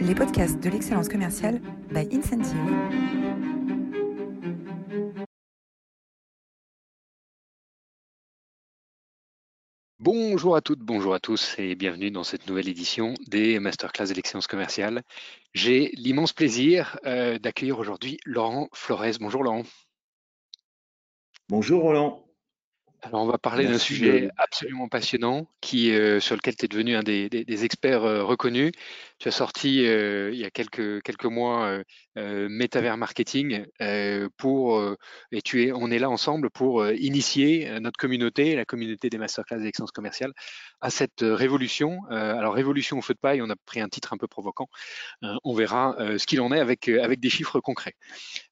les podcasts de l'excellence commerciale by Incentive. Bonjour à toutes, bonjour à tous et bienvenue dans cette nouvelle édition des Masterclass de l'excellence commerciale. J'ai l'immense plaisir euh, d'accueillir aujourd'hui Laurent Flores. Bonjour Laurent. Bonjour Roland. Alors, on va parler d'un sujet absolument passionnant qui, euh, sur lequel tu es devenu un des, experts euh, reconnus. Tu as sorti euh, il y a quelques, quelques mois Metaverse Marketing pour, et tu es, on est là ensemble pour initier notre communauté, la communauté des masterclass d'excellence commerciale, à cette révolution. alors, révolution au feu de paille, on a pris un titre un peu provoquant. on verra ce qu'il en est avec, avec des chiffres concrets.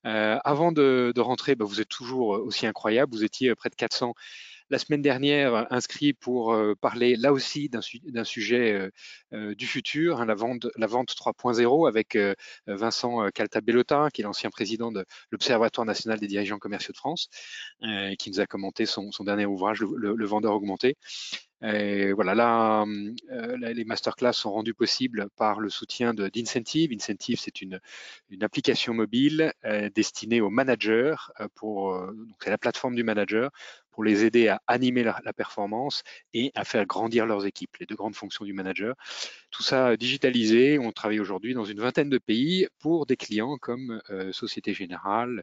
avant de, rentrer, bah, vous êtes toujours aussi incroyable. Vous étiez près de 400 la semaine dernière inscrit pour euh, parler là aussi d'un sujet euh, euh, du futur, hein, la vente, la vente 3.0 avec Vincent Caltabellota, qui est l'ancien président de l'Observatoire national des dirigeants commerciaux de France, qui nous a commenté son, dernier ouvrage, le vendeur augmenté. Et voilà, là, euh, les masterclass sont rendus possibles par le soutien d'Incentive. Incentive, c'est une, application mobile destinée aux managers, pour, c'est la plateforme du manager, pour les aider à animer la, performance et à faire grandir leurs équipes, les deux grandes fonctions du manager. Tout ça digitalisé, on travaille aujourd'hui dans une vingtaine de pays pour des clients comme Société Générale,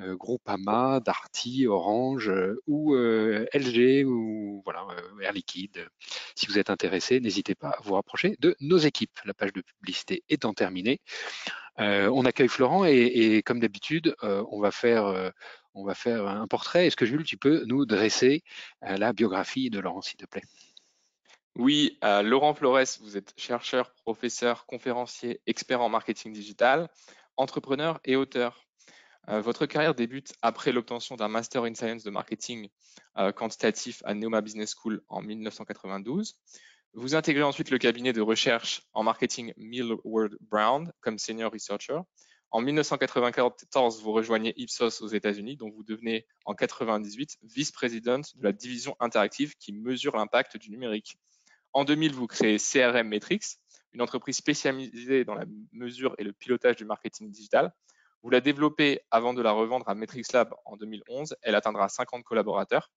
Groupama, Darty, Orange ou LG ou voilà, Air Liquide si vous êtes intéressé, n'hésitez pas à vous rapprocher de nos équipes. La page de publicité étant terminée, euh, on accueille Florent et, comme d'habitude, euh, on va faire euh, on va faire un portrait. Est-ce que Jules, tu peux nous dresser la biographie de Laurent, s'il te plaît? Oui, Laurent Flores, vous êtes chercheur, professeur, conférencier, expert en marketing digital, entrepreneur et auteur. Euh, votre carrière débute après l'obtention d'un Master in Science de Marketing euh, quantitatif à Neoma Business School en 1992. Vous intégrez ensuite le cabinet de recherche en marketing Millward Brown comme senior researcher. En 1994, vous rejoignez Ipsos aux États-Unis, dont vous devenez en 1998 vice-présidente de la division interactive qui mesure l'impact du numérique. En 2000, vous créez CRM Metrics, une entreprise spécialisée dans la mesure et le pilotage du marketing digital. Vous la développez avant de la revendre à Metrix Lab en 2011. Elle atteindra 50 collaborateurs.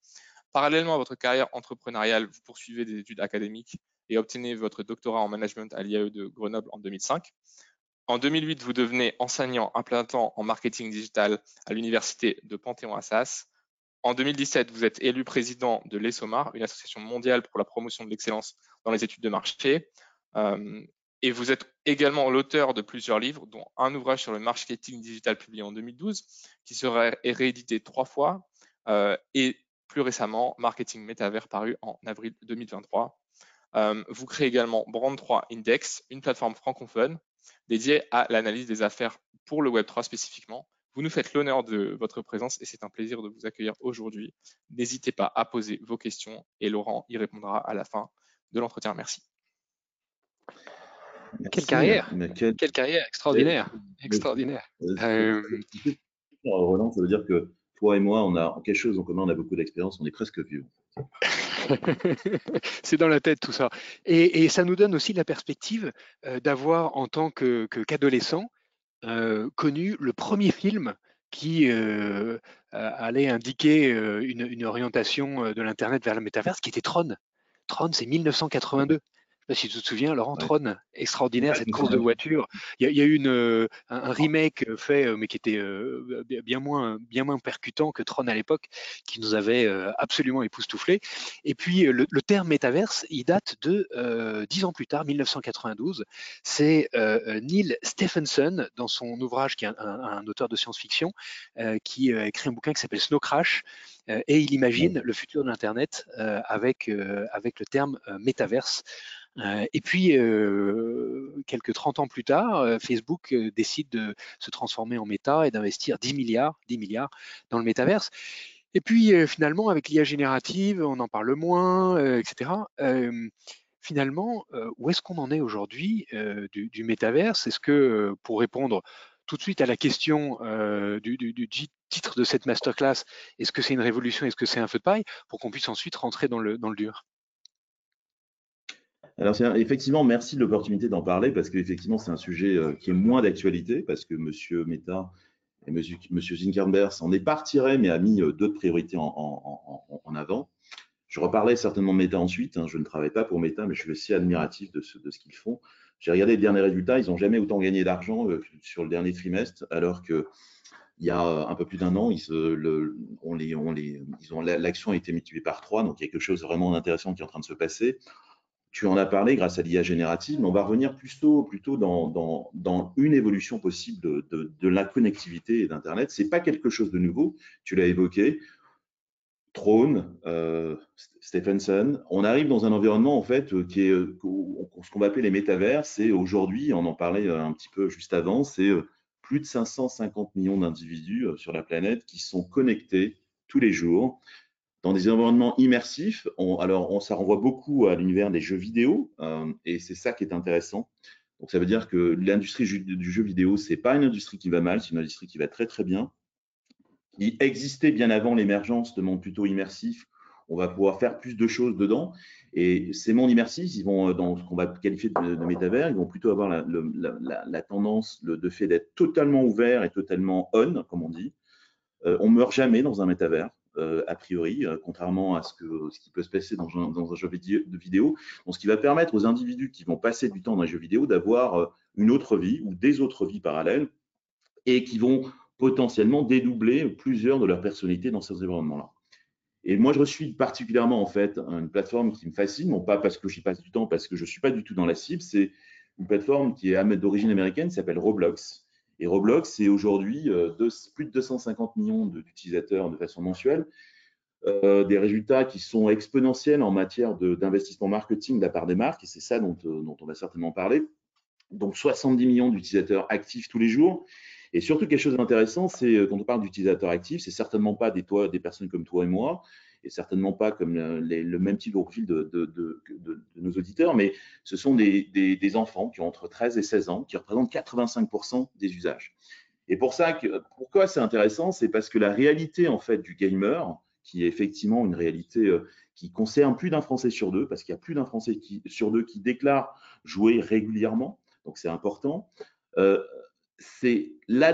Parallèlement à votre carrière entrepreneuriale, vous poursuivez des études académiques et obtenez votre doctorat en management à l'IAE de Grenoble en 2005. En 2008, vous devenez enseignant à plein temps en marketing digital à l'université de Panthéon-Assas. En 2017, vous êtes élu président de l'ESOMAR, une association mondiale pour la promotion de l'excellence dans les études de marché. Euh, et vous êtes également l'auteur de plusieurs livres, dont un ouvrage sur le marketing digital publié en 2012, qui sera réédité trois fois, euh, et plus récemment, Marketing Metaverse paru en avril 2023. Euh, vous créez également Brand3 Index, une plateforme francophone dédiée à l'analyse des affaires pour le Web3 spécifiquement. Vous nous faites l'honneur de votre présence et c'est un plaisir de vous accueillir aujourd'hui. N'hésitez pas à poser vos questions et Laurent y répondra à la fin de l'entretien. Merci. Quelle carrière quelle... carrière extraordinaire, extraordinaire. Euh, Roland, ça veut dire que toi et moi, on a quelque chose en commun, on a beaucoup d'expérience, on est presque vieux. c'est dans la tête tout ça. Et, ça nous donne aussi la perspective euh, d'avoir, en tant qu'adolescent, euh, connu le premier film qui allait indiquer une, une, orientation de l'Internet vers le métaverse, qui était Tron. Tron, c'est 1982 si tu te souviens, Laurent Tron, extraordinaire cette course de voiture. Il y, a, eu une, euh, un, remake euh, fait, euh, mais qui était bien moins, bien moins percutant que Tron à l'époque, qui nous avait absolument époustouflé. Et puis le, terme métaverse, il date de dix ans plus tard, 1992. C'est Neil Stephenson, dans son ouvrage, qui est un, auteur de science-fiction, qui a écrit un bouquin qui s'appelle Snow Crash, et il imagine le futur de l'Internet avec, avec le terme métaverse. Euh, et puis, euh, quelques 30 ans plus tard, euh, Facebook décide de se transformer en méta et d'investir 10 milliards, 10 milliards dans le métaverse. Et puis, finalement, avec l'IA générative, on en parle moins, etc. finalement, où est-ce qu'on en est aujourd'hui du, du, métaverse? Est-ce que, pour répondre tout de suite à la question du, du, titre de cette masterclass, est-ce que c'est une révolution, est-ce que c'est un feu de paille, pour qu'on puisse ensuite rentrer dans le, dans le dur? Alors, effectivement, merci de l'opportunité d'en parler parce qu'effectivement, c'est un sujet euh, qui est moins d'actualité parce que Monsieur Meta et Monsieur, Monsieur Zinkerberg s'en est pas mais a mis euh, d'autres priorités en, avant. Je reparlerai certainement Meta ensuite. Hein. je ne travaille pas pour Meta, mais je suis aussi admiratif de ce, de ce qu'ils font. J'ai regardé les derniers résultats, ils n'ont jamais autant gagné d'argent euh, sur le dernier trimestre, alors que il y a un peu plus d'un an, ils, le, on on ont l'action a été multipliée par trois, donc il y a quelque chose vraiment d'intéressant qui est en train de se passer tu en as parlé grâce à l'IA générative, mais on va revenir plutôt, plutôt dans, dans, une évolution possible de, de, de la connectivité et d'Internet. Ce n'est pas quelque chose de nouveau, tu l'as évoqué. Throne, euh, Stephenson, on arrive dans un environnement en fait qui est ce qu'on va appeler les métavers. C'est aujourd'hui, on en parlait un petit peu juste avant, c'est euh, plus de 550 millions d'individus euh, sur la planète qui sont connectés tous les jours dans des environnements immersifs. alors, on, ça renvoie beaucoup à l'univers des jeux vidéo, euh, et c'est ça qui est intéressant. Donc, ça veut dire que l'industrie du jeu vidéo, c'est pas une industrie qui va mal, c'est une industrie qui va très très bien, qui existait bien avant l'émergence de mondes plutôt immersifs. On va pouvoir faire plus de choses dedans. Et ces mondes immersifs, ils vont dans ce qu'on va qualifier de, métavers, ils vont plutôt avoir la, tendance de fait d'être totalement ouvert et totalement on, comme on dit. Euh, on meurt jamais dans un métavers. Euh, a priori, euh, contrairement à ce, qui peut se passer dans un, jeu vidéo. Donc, ce qui va permettre aux individus qui vont passer du temps dans un jeu vidéo d'avoir euh, une autre vie ou des autres vies parallèles et qui vont potentiellement dédoubler plusieurs de leurs personnalités dans ces environnements-là. Et moi, je suis particulièrement en fait une plateforme qui me fascine, non pas parce que j'y passe du temps, parce que je ne suis pas du tout dans la cible, c'est une plateforme qui est d'origine américaine, s'appelle Roblox, et Roblox, c'est aujourd'hui euh, plus de 250 millions d'utilisateurs de façon mensuelle, euh, des résultats qui sont exponentiels en matière d'investissement marketing de la part des marques, et c'est ça dont, euh, dont, on va certainement parler. Donc 70 millions d'utilisateurs actifs tous les jours. Et surtout, quelque chose d'intéressant, c'est quand on parle d'utilisateurs actifs, c'est certainement pas des, toi, des personnes comme toi et moi, et certainement pas comme le, même type de profil de, nos auditeurs, mais ce sont des, enfants qui ont entre 13 et 16 ans, qui représentent 85% des usages. Et pour ça, pourquoi c'est intéressant C'est parce que la réalité en fait du gamer, qui est effectivement une réalité euh, qui concerne plus d'un Français sur deux, parce qu'il y a plus d'un Français sur deux qui déclare jouer régulièrement, donc c'est important. Euh, c'est la,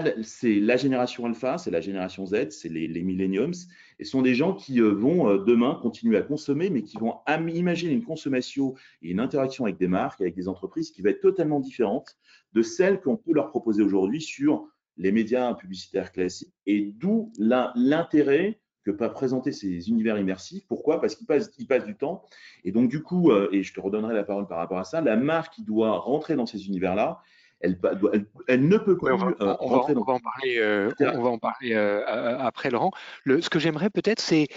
génération alpha, c'est la génération Z, c'est les, les, millenniums, et ce sont des gens qui euh, vont euh, demain continuer à consommer, mais qui vont imaginer une consommation et une interaction avec des marques, avec des entreprises qui va être totalement différente de celle qu'on peut leur proposer aujourd'hui sur les médias publicitaires classiques. Et d'où l'intérêt que peuvent présenter ces univers immersifs. Pourquoi? Parce qu'ils passent, passent, du temps. Et donc, du coup, euh, et je te redonnerai la parole par rapport à ça, la marque qui doit rentrer dans ces univers-là, elle, ne peut plus on va, euh, rentrer dans... on va en parler, euh, on va en parler euh, après, Laurent. Le, ce que j'aimerais peut-être, c'est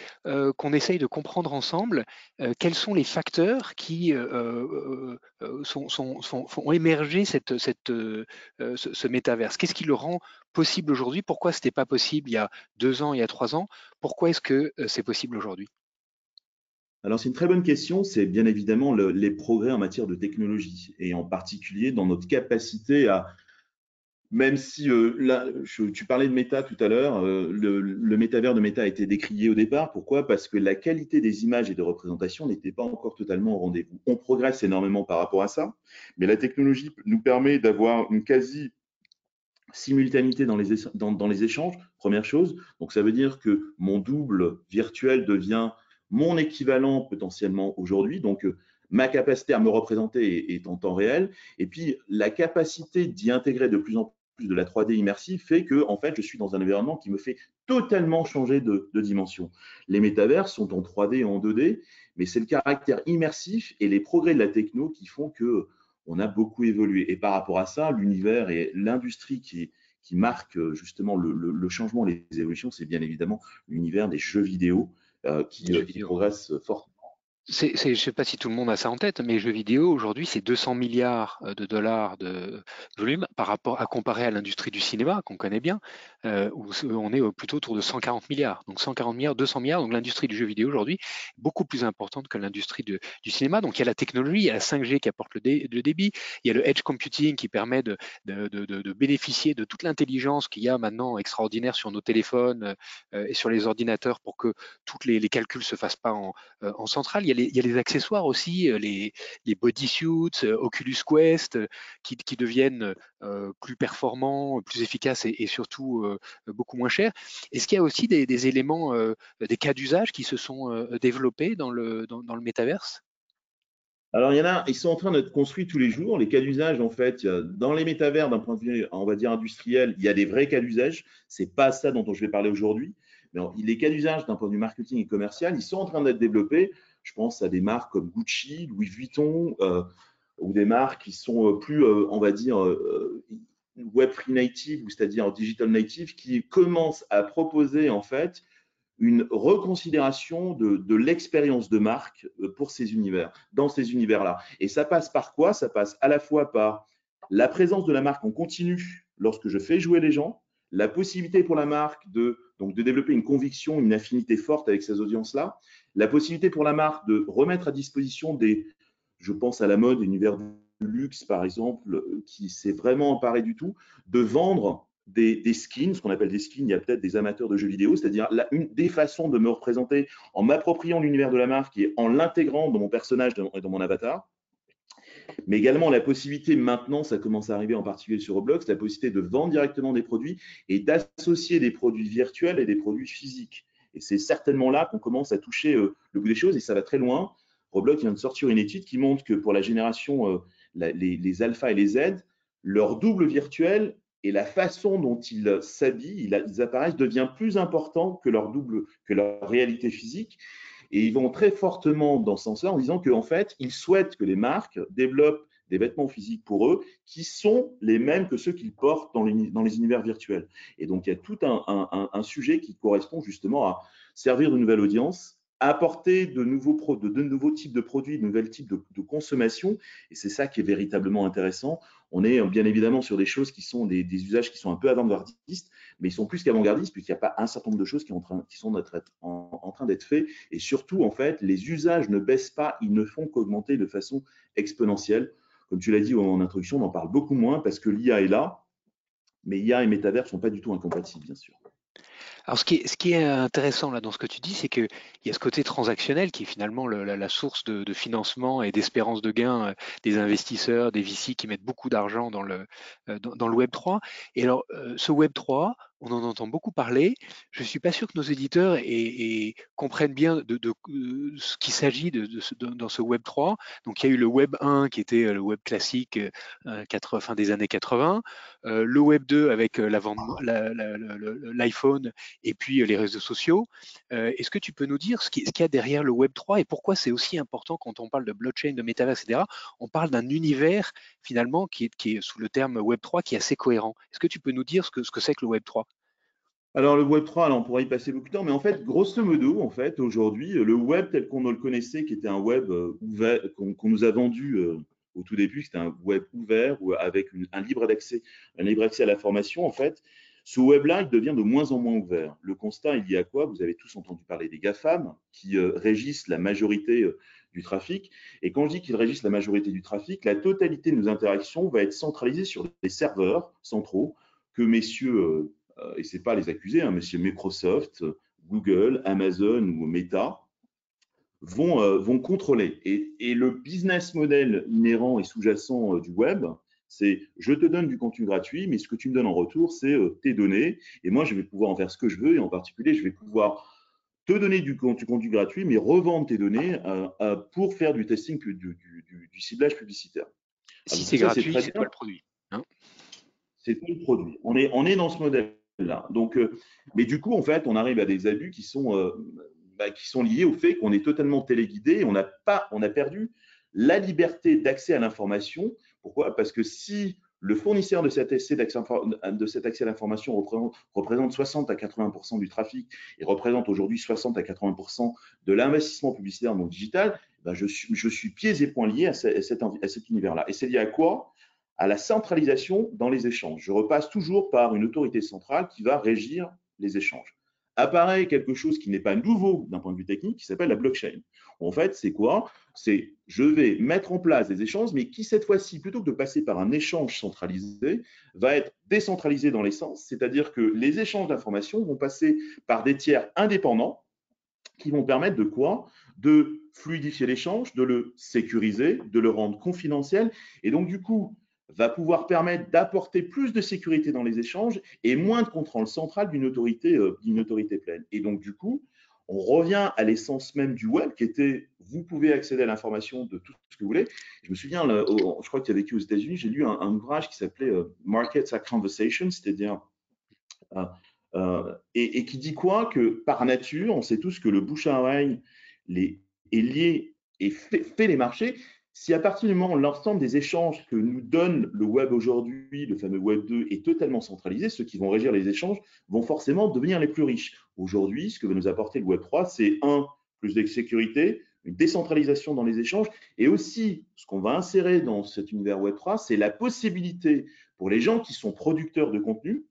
qu'on essaye de comprendre ensemble quels sont les facteurs qui sont, sont, sont, font émerger cette, cette, ce, ce métaverse. Qu'est-ce qui le rend possible aujourd'hui? Pourquoi ce n'était pas possible il y a deux ans, il y a trois ans? Pourquoi est-ce que c'est possible aujourd'hui? Alors, c'est une très bonne question. C'est bien évidemment les progrès en matière de technologie et en particulier dans notre capacité à, même si euh, là, tu parlais de méta tout à l'heure, euh, le, le, métavers de méta a été décrié au départ. Pourquoi? Parce que la qualité des images et de représentation n'était pas encore totalement au rendez-vous. On progresse énormément par rapport à ça, mais la technologie nous permet d'avoir une quasi simultanéité dans les, dans les échanges, première chose. Donc ça veut dire que mon double virtuel devient mon équivalent potentiellement aujourd'hui. Donc, euh, ma capacité à me représenter est, en temps réel. Et puis, la capacité d'y intégrer de plus en plus de la 3D immersive fait que, en fait, je suis dans un environnement qui me fait totalement changer de, dimension. Les métavers sont en 3D et en 2D, mais c'est le caractère immersif et les progrès de la techno qui font que on a beaucoup évolué. Et par rapport à ça, l'univers et l'industrie qui, qui marque justement le, le changement, les évolutions, c'est bien évidemment l'univers des jeux vidéo euh, qui, je ne sais pas si tout le monde a ça en tête, mais jeux vidéo aujourd'hui, c'est 200 milliards euh, de dollars de volume par rapport à comparer à l'industrie du cinéma qu'on connaît bien, euh, où on est plutôt autour de 140 milliards. Donc 140 milliards, 200 milliards. Donc l'industrie du jeu vidéo aujourd'hui est beaucoup plus importante que l'industrie du cinéma. Donc il y a la technologie, il y a la 5G qui apporte le, débit, il y a le edge computing qui permet de, bénéficier de toute l'intelligence qu'il y a maintenant extraordinaire sur nos téléphones euh, et sur les ordinateurs pour que tous les, les calculs se fassent pas en, en centrale. Y, a les, accessoires aussi, les, les bodysuits, Oculus Quest, qui, deviennent plus performants, plus efficaces et, surtout beaucoup moins chers. Est-ce qu'il y a aussi des, éléments, des cas d'usage qui se sont développés dans le, dans, dans le métaverse? Alors, il y en a, ils sont en train d'être construits tous les jours. Les cas d'usage, en fait, dans les métavers, d'un point de vue, on va dire, industriel, il y a des vrais cas d'usage. Ce n'est pas ça dont je vais parler aujourd'hui. Mais les cas d'usage, d'un point de vue marketing et commercial, ils sont en train d'être développés. Je pense à des marques comme Gucci, Louis Vuitton, euh, ou des marques qui sont euh, plus, euh, on va dire, web free native, c'est-à-dire digital native, qui commencent à proposer, en fait, une reconsidération de, l'expérience de marque pour ces univers, dans ces univers-là. Et ça passe par quoi? Ça passe à la fois par la présence de la marque en continu lorsque je fais jouer les gens, la possibilité pour la marque de, donc de développer une conviction, une affinité forte avec ces audiences-là, la possibilité pour la marque de remettre à disposition des, je pense à la mode, univers du luxe par exemple, euh, qui s'est vraiment emparé du tout, de vendre des, skins, ce qu'on appelle des skins, il y a peut-être des amateurs de jeux vidéo, c'est-à-dire des façons de me représenter en m'appropriant l'univers de la marque et en l'intégrant dans mon personnage et dans mon avatar. Mais également la possibilité, maintenant, ça commence à arriver en particulier sur Roblox, la possibilité de vendre directement des produits et d'associer des produits virtuels et des produits physiques. Et c'est certainement là qu'on commence à toucher euh, le bout des choses et ça va très loin. Roblox vient de sortir une étude qui montre que pour la génération, euh, les, les alpha et les Z, leur double virtuel et la façon dont ils s'habillent, ils apparaissent, devient plus important que leur double, que leur réalité physique. Et ils vont très fortement dans ce sens-là en disant qu'en fait, ils souhaitent que les marques développent des vêtements physiques pour eux qui sont les mêmes que ceux qu'ils portent dans les, univers virtuels. Et donc, il y a tout un, un, sujet qui correspond justement à servir de nouvelle audience, apporter de nouveaux, de, de, nouveaux types de produits, de nouveaux types de, consommation. Et c'est ça qui est véritablement intéressant on est bien évidemment sur des choses qui sont des, usages qui sont un peu avant-gardistes, mais ils sont plus qu'avant-gardistes puisqu'il n'y a pas un certain nombre de choses qui, sont en, train d'être faites. Et surtout, en fait, les usages ne baissent pas, ils ne font qu'augmenter de façon exponentielle. Comme tu l'as dit en introduction, on en parle beaucoup moins parce que l'IA est là, mais IA et métavers ne sont pas du tout incompatibles, bien sûr. Alors, ce qui est, intéressant là dans ce que tu dis, c'est qu'il y a ce côté transactionnel qui est finalement la, source de, financement et d'espérance de gain euh, des investisseurs, des VC qui mettent beaucoup d'argent dans le, euh, dans, le Web 3. Et alors, euh, ce Web 3, on en entend beaucoup parler. Je ne suis pas sûr que nos éditeurs comprennent bien de, euh, ce qu'il s'agit dans ce Web 3. Donc, il y a eu le Web 1 qui était euh, le Web classique euh, fin des années 80, le Web 2 avec l'iPhone et puis les réseaux sociaux. Est-ce que tu peux nous dire ce qu'il y a derrière le Web 3 et pourquoi c'est aussi important quand on parle de blockchain, de métavers, etc. On parle d'un univers finalement qui est, sous le terme Web 3 qui est assez cohérent. Est-ce que tu peux nous dire ce que c'est ce que, que le Web 3 alors le Web 3, alors on pourrait y passer beaucoup de temps, mais en fait, grosso modo, en fait, aujourd'hui, le Web tel qu'on le connaissait, qui était un Web euh, ouvert, qu'on nous a vendu euh, au tout début, c'était un Web ouvert ou avec un libre accès, un libre accès à la formation, en fait, ce Web-là, il devient de moins en moins ouvert. Le constat, il y a quoi? Vous avez tous entendu parler des GAFAM qui euh, régissent la majorité du trafic. Et quand je dis qu'ils régissent la majorité du trafic, la totalité de nos interactions va être centralisée sur des serveurs centraux que messieurs euh, et ce n'est pas les accuser, hein, monsieur Microsoft, Google, Amazon ou Meta, vont, euh, vont contrôler. Et, le business model inhérent et sous-jacent euh, du web, c'est je te donne du contenu gratuit, mais ce que tu me donnes en retour, c'est tes données. Et moi, je vais pouvoir en faire ce que je veux. Et en particulier, je vais pouvoir te donner du contenu, gratuit, mais revendre tes données pour faire du testing, du, du, ciblage publicitaire. Si c'est gratuit, c'est pas le produit. Hein c'est pas le produit. On est, on est dans ce modèle Donc, euh, mais du coup, en fait, on arrive à des abus qui sont, euh, bah, qui sont liés au fait qu'on est totalement téléguidé. On pas, on a perdu la liberté d'accès à l'information. Pourquoi? Parce que si le fournisseur de cet accès, à l'information représente, représente, 60 à 80% du trafic et représente aujourd'hui 60 à 80% de l'investissement publicitaire dans le digital, bah, je, suis, je suis pieds et poings liés à, cet, à cet univers-là. Et c'est lié à quoi? À la centralisation dans les échanges. Je repasse toujours par une autorité centrale qui va régir les échanges. Apparaît quelque chose qui n'est pas nouveau d'un point de vue technique, qui s'appelle la blockchain. En fait, c'est quoi? C'est je vais mettre en place des échanges, mais qui cette fois-ci, plutôt que de passer par un échange centralisé, va être décentralisé dans l'essence, c'est-à-dire que les échanges d'informations vont passer par des tiers indépendants qui vont permettre de quoi? De fluidifier l'échange, de le sécuriser, de le rendre confidentiel. Et donc, du coup, va pouvoir permettre d'apporter plus de sécurité dans les échanges et moins de contrôle central d'une autorité, euh, autorité pleine. Et donc, du coup, on revient à l'essence même du web qui était vous pouvez accéder à l'information de tout ce que vous voulez. Je me souviens, je crois que tu as vécu aux États-Unis, j'ai lu un, ouvrage qui s'appelait euh, Markets at Conversation, c'est-à-dire euh, euh, et, qui dit quoi? Que par nature, on sait tous que le bouche à oreille les, est lié et fait, les marchés. Si à partir du moment où l'ensemble des échanges que nous donne le web aujourd'hui, le fameux web 2, est totalement centralisé, ceux qui vont régir les échanges vont forcément devenir les plus riches. Aujourd'hui, ce que va nous apporter le web 3, c'est un, plus de sécurité, une décentralisation dans les échanges, et aussi ce qu'on va insérer dans cet univers web 3, c'est la possibilité pour les gens qui sont producteurs de contenu,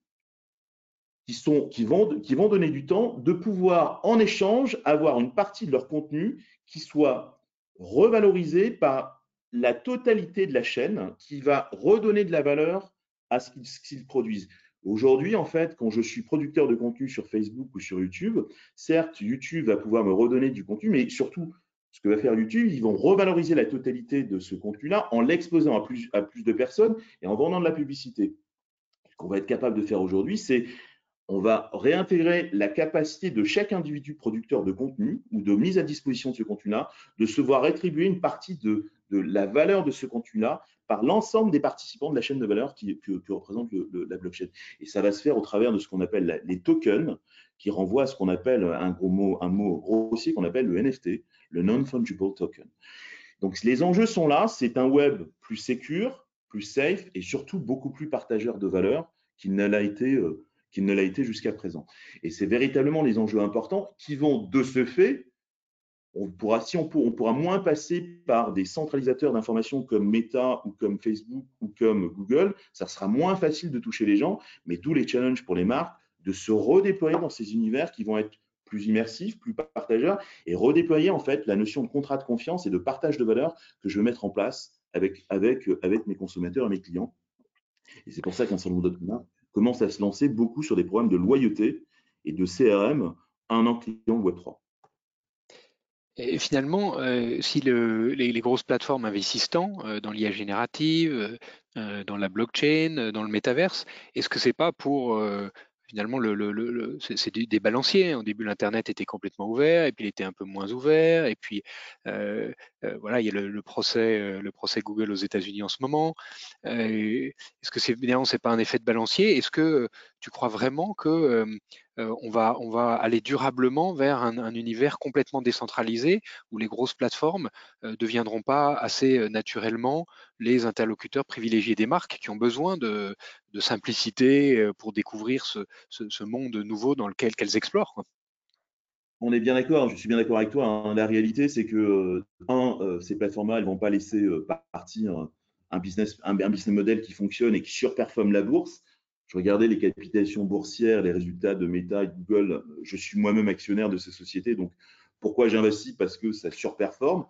qui, sont, qui, vont, qui vont donner du temps, de pouvoir en échange avoir une partie de leur contenu qui soit revalorisée par la totalité de la chaîne, qui va redonner de la valeur à ce qu'ils produisent. Aujourd'hui, en fait, quand je suis producteur de contenu sur Facebook ou sur YouTube, certes, YouTube va pouvoir me redonner du contenu, mais surtout, ce que va faire YouTube, ils vont revaloriser la totalité de ce contenu-là en l'exposant à plus de personnes et en vendant de la publicité. Ce qu'on va être capable de faire aujourd'hui, c'est on va réintégrer la capacité de chaque individu producteur de contenu ou de mise à disposition de ce contenu-là, de se voir rétribuer une partie de, la valeur de ce contenu-là par l'ensemble des participants de la chaîne de valeur qui, que, représente la blockchain. Et ça va se faire au travers de ce qu'on appelle les tokens, qui renvoient à ce qu'on appelle un gros mot, un mot grossier qu'on appelle le NFT, le non-fungible token. Donc les enjeux sont là, c'est un web plus secure, plus safe et surtout beaucoup plus partageur de valeur qu'il ne l'a été euh, qu'il ne l'a été jusqu'à présent. Et c'est véritablement les enjeux importants qui vont, de ce fait, on pourra, si on, pourra moins passer par des centralisateurs d'informations comme Meta ou comme Facebook ou comme Google, ça sera moins facile de toucher les gens, mais d'où les challenges pour les marques de se redéployer dans ces univers qui vont être plus immersifs, plus partageurs, et redéployer en fait la notion de contrat de confiance et de partage de valeur que je veux mettre en place avec, avec, avec mes consommateurs et mes clients. Et c'est pour ça qu'un d'autres marques commence à se lancer beaucoup sur des programmes de loyauté et de CRM un an client Web3. Et finalement, euh, si les, grosses plateformes investissent tant euh, dans l'IA générative, euh, dans la blockchain, dans le métaverse, est-ce que c'est pas pour finalement, le, c'est des balanciers. Au début, l'Internet était complètement ouvert, et puis il était un peu moins ouvert. Et puis, euh, euh, voilà, il y a le, procès, euh, le procès Google aux États-Unis en ce moment. Est-ce que c'est c'est pas un effet de balancier? Est-ce que tu crois vraiment que on va, on va aller durablement vers un, univers complètement décentralisé où les grosses plateformes ne deviendront pas assez naturellement les interlocuteurs privilégiés des marques qui ont besoin de, simplicité pour découvrir ce, monde nouveau dans lequel elles explorent. On est bien d'accord, je suis bien d'accord avec toi. Hein. La réalité, c'est que, un, ces plateformes-là, elles ne vont pas laisser partir un business, un, business model qui fonctionne et qui surperforme la bourse je regardais les capitalisations boursières, les résultats de Meta et Google. Je suis moi-même actionnaire de ces sociétés. Donc, pourquoi j'investis? Parce que ça surperforme.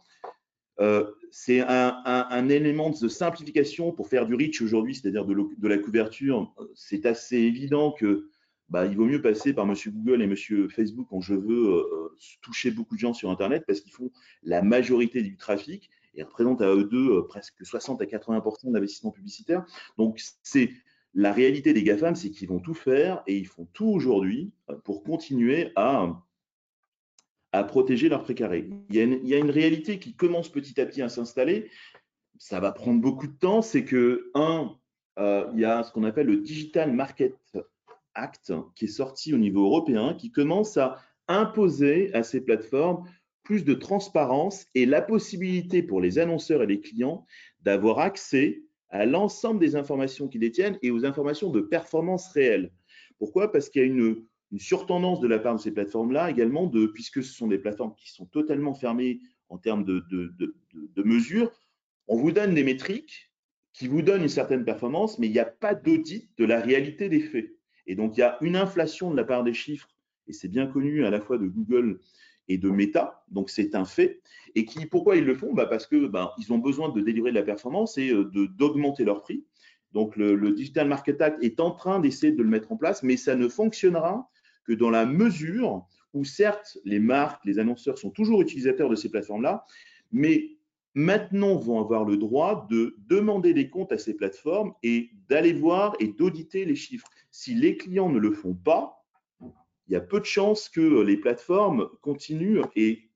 Euh, c'est un, élément de simplification pour faire du reach aujourd'hui, c'est-à-dire de, la couverture. C'est assez évident que bah, il vaut mieux passer par Monsieur Google et Monsieur Facebook quand je veux euh, toucher beaucoup de gens sur Internet parce qu'ils font la majorité du trafic et représentent à eux deux euh, presque 60 à 80 d'investissement publicitaire. Donc, c'est la réalité des GAFAM, c'est qu'ils vont tout faire et ils font tout aujourd'hui euh, pour continuer à, à protéger leur précaré. Il y, a une, réalité qui commence petit à petit à s'installer. Ça va prendre beaucoup de temps. C'est que, un, euh, il y a ce qu'on appelle le Digital Market Act qui est sorti au niveau européen, qui commence à imposer à ces plateformes plus de transparence et la possibilité pour les annonceurs et les clients d'avoir accès à l'ensemble des informations qu'ils détiennent et aux informations de performance réelle. Pourquoi? Parce qu'il y a une, surtendance de la part de ces plateformes-là également, de, puisque ce sont des plateformes qui sont totalement fermées en termes de, de, mesures. On vous donne des métriques qui vous donnent une certaine performance, mais il n'y a pas d'audit de la réalité des faits. Et donc, il y a une inflation de la part des chiffres, et c'est bien connu à la fois de Google et de méta, donc c'est un fait. Et qui, pourquoi ils le font? Bah Parce que bah, ils ont besoin de délivrer de la performance et euh, d'augmenter leur prix. Donc le, Digital Market Act est en train d'essayer de le mettre en place, mais ça ne fonctionnera que dans la mesure où certes, les marques, les annonceurs sont toujours utilisateurs de ces plateformes-là, mais maintenant vont avoir le droit de demander des comptes à ces plateformes et d'aller voir et d'auditer les chiffres. Si les clients ne le font pas, il y a peu de chances que les plateformes continuent et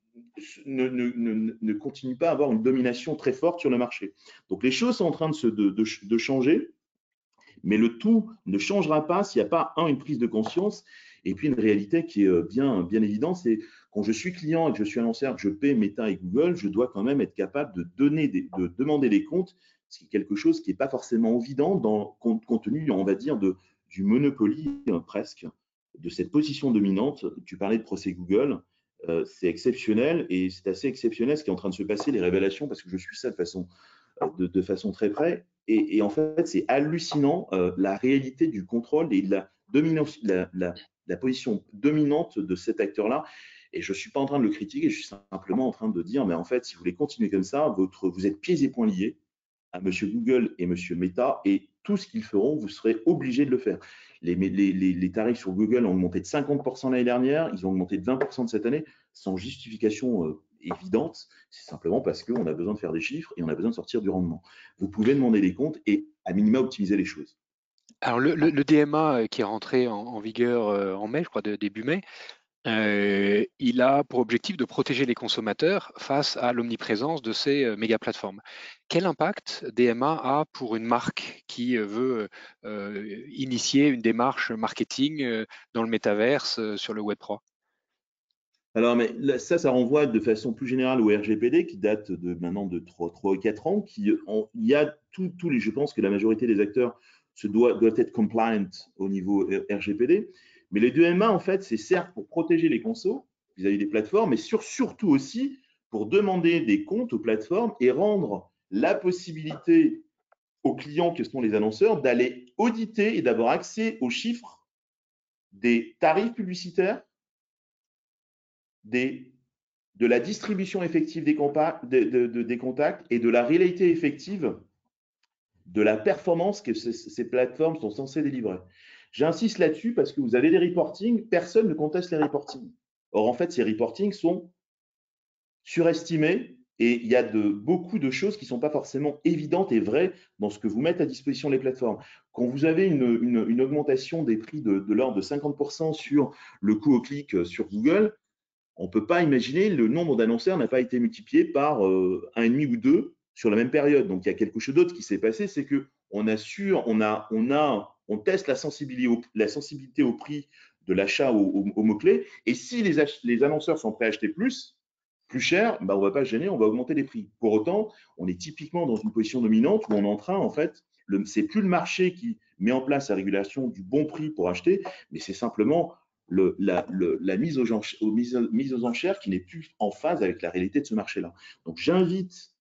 ne, continuent pas à avoir une domination très forte sur le marché. Donc les choses sont en train de, se, de changer, mais le tout ne changera pas s'il n'y a pas, un, une prise de conscience et puis une réalité qui est euh, bien, bien évidente, c'est quand je suis client et que je suis annonceur, que je paie Meta et Google, je dois quand même être capable de, donner de demander des comptes, ce qui est quelque chose qui n'est pas forcément évident dans, compte, tenu, on va dire, de, du monopoly euh, presque, de cette position dominante. Tu parlais de procès Google, euh, c'est exceptionnel et c'est assez exceptionnel ce qui est en train de se passer, les révélations, parce que je suis ça de façon, de, façon très près. Et, en fait, c'est hallucinant la réalité du contrôle et de la position dominante de cet acteur-là. Et je ne suis pas en train de le critiquer, je suis simplement en train de dire, mais en fait, si vous voulez continuer comme ça, votre, vous êtes pieds et poings liés à M. Google et M. Meta, et tout ce qu'ils feront, vous serez obligé de le faire. Les, tarifs sur Google ont augmenté de 50% l'année dernière, ils ont augmenté de 20% de cette année, sans justification euh, évidente, c'est simplement parce qu'on a besoin de faire des chiffres et on a besoin de sortir du rendement. Vous pouvez demander des comptes et à minima optimiser les choses. Alors, le, DMA euh, qui est rentré en, vigueur euh, en mai, je crois, de, début mai, euh, il a pour objectif de protéger les consommateurs face à l'omniprésence de ces méga plateformes. Quel impact DMA a pour une marque qui veut initier une démarche marketing dans le métaverse sur le Web3 alors, mais ça, ça renvoie de façon plus générale au RGPD qui date de maintenant de 3, 3 4 ans. Il y a tous les, je pense que la majorité des acteurs se doit, doit être compliant au niveau RGPD. Mais les deux MA, en fait, c'est certes pour protéger les consos vis-à-vis des plateformes, mais surtout aussi pour demander des comptes aux plateformes et rendre la possibilité aux clients, que sont les annonceurs, d'aller auditer et d'avoir accès aux chiffres des tarifs publicitaires, de la distribution effective des contacts et de la réalité effective de la performance que ces, plateformes sont censées délivrer. J'insiste là-dessus parce que vous avez des reportings, personne ne conteste les reportings. Or, en fait, ces reportings sont surestimés et il y a beaucoup de choses qui ne sont pas forcément évidentes et vraies dans ce que vous mettez à disposition les plateformes. Quand vous avez une, augmentation des prix de, l'ordre de 50% sur le coût au clic euh, sur Google, on ne peut pas imaginer le nombre d'annonceurs n'a pas été multiplié par euh, un et demi ou deux sur la même période. Donc il y a quelque chose d'autre qui s'est passé, c'est que on assure, on a, on a, on teste la sensibilité au, prix de l'achat au, mot-clé. Et si les, annonceurs sont prêts à acheter plus, plus cher, bah on va pas se gêner, on va augmenter les prix. Pour autant, on est typiquement dans une position dominante où on est en train, en fait, c'est plus le marché qui met en place la régulation du bon prix pour acheter, mais c'est simplement le, la, mise aux enchères qui n'est plus en phase avec la réalité de ce marché-là. Donc j'invite